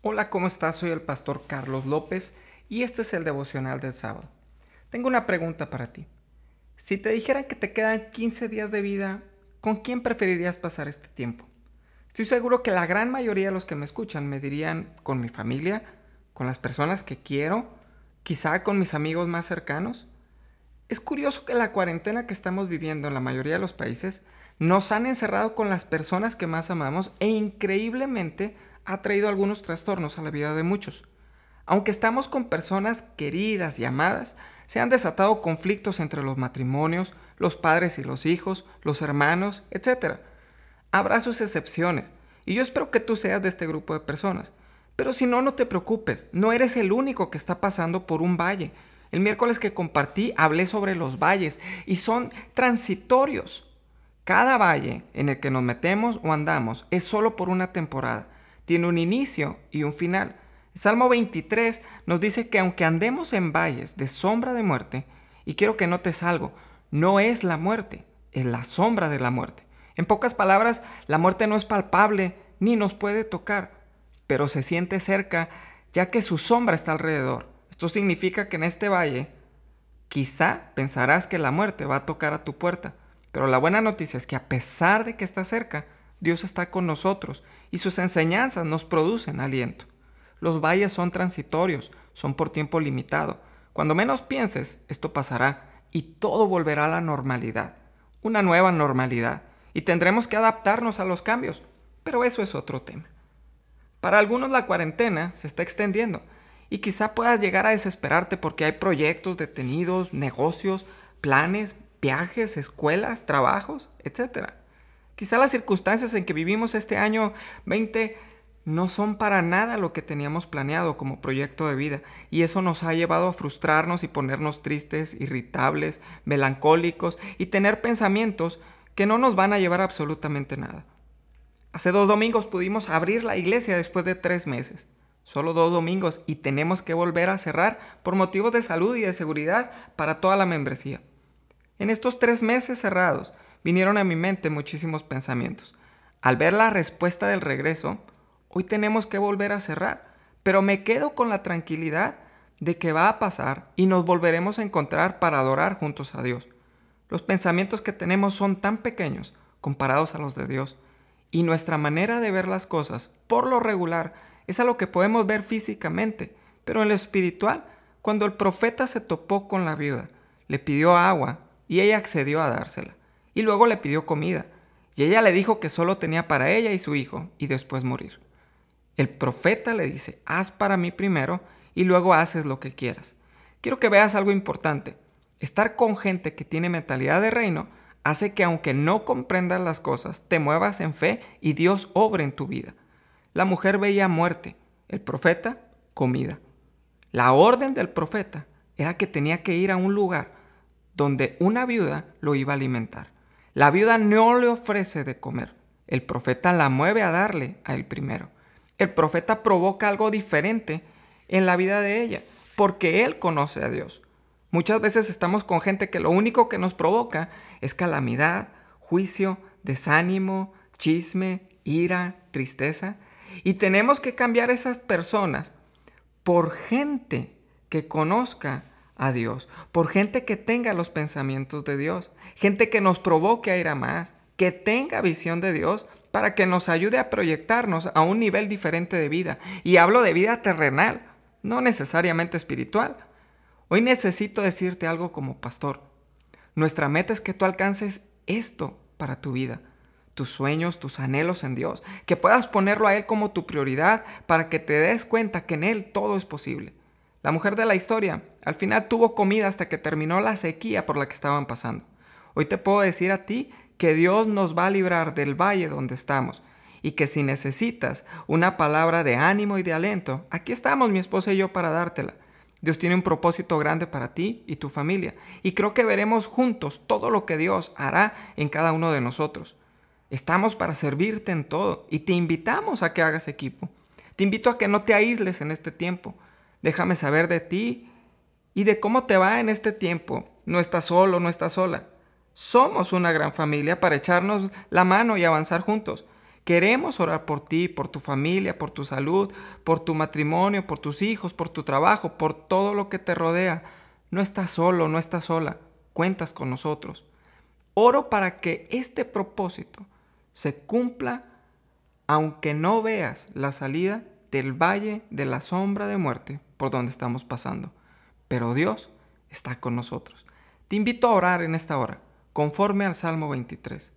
Hola, ¿cómo estás? Soy el pastor Carlos López y este es el devocional del sábado. Tengo una pregunta para ti. Si te dijeran que te quedan 15 días de vida, ¿con quién preferirías pasar este tiempo? Estoy seguro que la gran mayoría de los que me escuchan me dirían con mi familia, con las personas que quiero, quizá con mis amigos más cercanos. Es curioso que la cuarentena que estamos viviendo en la mayoría de los países nos han encerrado con las personas que más amamos e increíblemente ha traído algunos trastornos a la vida de muchos. Aunque estamos con personas queridas y amadas, se han desatado conflictos entre los matrimonios, los padres y los hijos, los hermanos, etc. Habrá sus excepciones, y yo espero que tú seas de este grupo de personas. Pero si no, no te preocupes, no eres el único que está pasando por un valle. El miércoles que compartí hablé sobre los valles y son transitorios. Cada valle en el que nos metemos o andamos es solo por una temporada. Tiene un inicio y un final. Salmo 23 nos dice que aunque andemos en valles de sombra de muerte, y quiero que notes algo, no es la muerte, es la sombra de la muerte. En pocas palabras, la muerte no es palpable ni nos puede tocar, pero se siente cerca ya que su sombra está alrededor. Esto significa que en este valle quizá pensarás que la muerte va a tocar a tu puerta, pero la buena noticia es que a pesar de que está cerca, Dios está con nosotros y sus enseñanzas nos producen aliento. Los valles son transitorios, son por tiempo limitado. Cuando menos pienses, esto pasará y todo volverá a la normalidad, una nueva normalidad, y tendremos que adaptarnos a los cambios, pero eso es otro tema. Para algunos la cuarentena se está extendiendo y quizá puedas llegar a desesperarte porque hay proyectos detenidos, negocios, planes, viajes, escuelas, trabajos, etc. Quizá las circunstancias en que vivimos este año 20 no son para nada lo que teníamos planeado como proyecto de vida y eso nos ha llevado a frustrarnos y ponernos tristes, irritables, melancólicos y tener pensamientos que no nos van a llevar absolutamente nada. Hace dos domingos pudimos abrir la iglesia después de tres meses. Solo dos domingos y tenemos que volver a cerrar por motivos de salud y de seguridad para toda la membresía. En estos tres meses cerrados vinieron a mi mente muchísimos pensamientos. Al ver la respuesta del regreso, hoy tenemos que volver a cerrar, pero me quedo con la tranquilidad de que va a pasar y nos volveremos a encontrar para adorar juntos a Dios. Los pensamientos que tenemos son tan pequeños comparados a los de Dios, y nuestra manera de ver las cosas, por lo regular, es a lo que podemos ver físicamente, pero en lo espiritual, cuando el profeta se topó con la viuda, le pidió agua y ella accedió a dársela. Y luego le pidió comida, y ella le dijo que solo tenía para ella y su hijo, y después morir. El profeta le dice, haz para mí primero, y luego haces lo que quieras. Quiero que veas algo importante. Estar con gente que tiene mentalidad de reino hace que aunque no comprendas las cosas, te muevas en fe y Dios obre en tu vida. La mujer veía muerte, el profeta comida. La orden del profeta era que tenía que ir a un lugar donde una viuda lo iba a alimentar. La viuda no le ofrece de comer. El profeta la mueve a darle a él primero. El profeta provoca algo diferente en la vida de ella, porque él conoce a Dios. Muchas veces estamos con gente que lo único que nos provoca es calamidad, juicio, desánimo, chisme, ira, tristeza. Y tenemos que cambiar esas personas por gente que conozca a Dios, por gente que tenga los pensamientos de Dios, gente que nos provoque a ir a más, que tenga visión de Dios para que nos ayude a proyectarnos a un nivel diferente de vida. Y hablo de vida terrenal, no necesariamente espiritual. Hoy necesito decirte algo como pastor. Nuestra meta es que tú alcances esto para tu vida, tus sueños, tus anhelos en Dios, que puedas ponerlo a Él como tu prioridad para que te des cuenta que en Él todo es posible. La mujer de la historia al final tuvo comida hasta que terminó la sequía por la que estaban pasando. Hoy te puedo decir a ti que Dios nos va a librar del valle donde estamos y que si necesitas una palabra de ánimo y de aliento, aquí estamos mi esposa y yo para dártela. Dios tiene un propósito grande para ti y tu familia y creo que veremos juntos todo lo que Dios hará en cada uno de nosotros. Estamos para servirte en todo y te invitamos a que hagas equipo. Te invito a que no te aísles en este tiempo. Déjame saber de ti y de cómo te va en este tiempo. No estás solo, no estás sola. Somos una gran familia para echarnos la mano y avanzar juntos. Queremos orar por ti, por tu familia, por tu salud, por tu matrimonio, por tus hijos, por tu trabajo, por todo lo que te rodea. No estás solo, no estás sola. Cuentas con nosotros. Oro para que este propósito se cumpla aunque no veas la salida del valle de la sombra de muerte por donde estamos pasando. Pero Dios está con nosotros. Te invito a orar en esta hora, conforme al Salmo 23.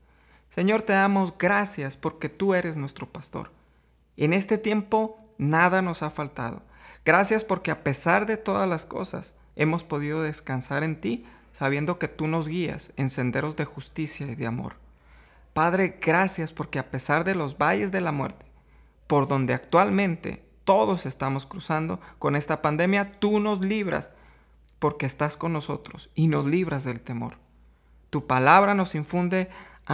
Señor, te damos gracias porque tú eres nuestro pastor. En este tiempo nada nos ha faltado. Gracias porque a pesar de todas las cosas, hemos podido descansar en ti, sabiendo que tú nos guías en senderos de justicia y de amor. Padre, gracias porque a pesar de los valles de la muerte, por donde actualmente todos estamos cruzando con esta pandemia, tú nos libras porque estás con nosotros y nos libras del temor. Tu palabra nos infunde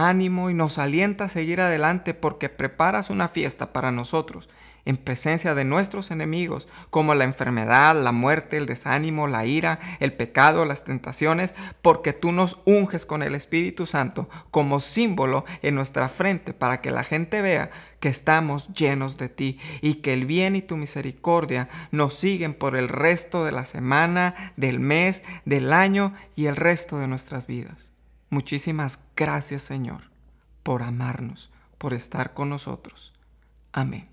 ánimo y nos alienta a seguir adelante porque preparas una fiesta para nosotros en presencia de nuestros enemigos, como la enfermedad, la muerte, el desánimo, la ira, el pecado, las tentaciones, porque tú nos unges con el Espíritu Santo como símbolo en nuestra frente para que la gente vea que estamos llenos de ti y que el bien y tu misericordia nos siguen por el resto de la semana, del mes, del año y el resto de nuestras vidas. Muchísimas gracias Señor por amarnos, por estar con nosotros. Amén.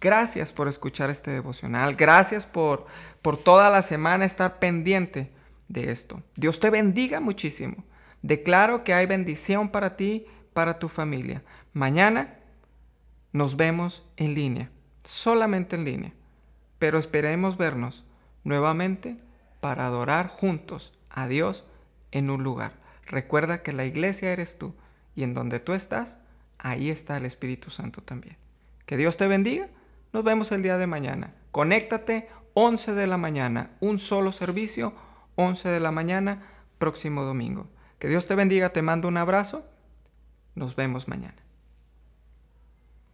Gracias por escuchar este devocional. Gracias por, por toda la semana estar pendiente de esto. Dios te bendiga muchísimo. Declaro que hay bendición para ti, para tu familia. Mañana nos vemos en línea, solamente en línea. Pero esperemos vernos nuevamente para adorar juntos a Dios en un lugar. Recuerda que la iglesia eres tú y en donde tú estás, ahí está el Espíritu Santo también. Que Dios te bendiga. Nos vemos el día de mañana. Conéctate 11 de la mañana, un solo servicio, 11 de la mañana, próximo domingo. Que Dios te bendiga, te mando un abrazo. Nos vemos mañana.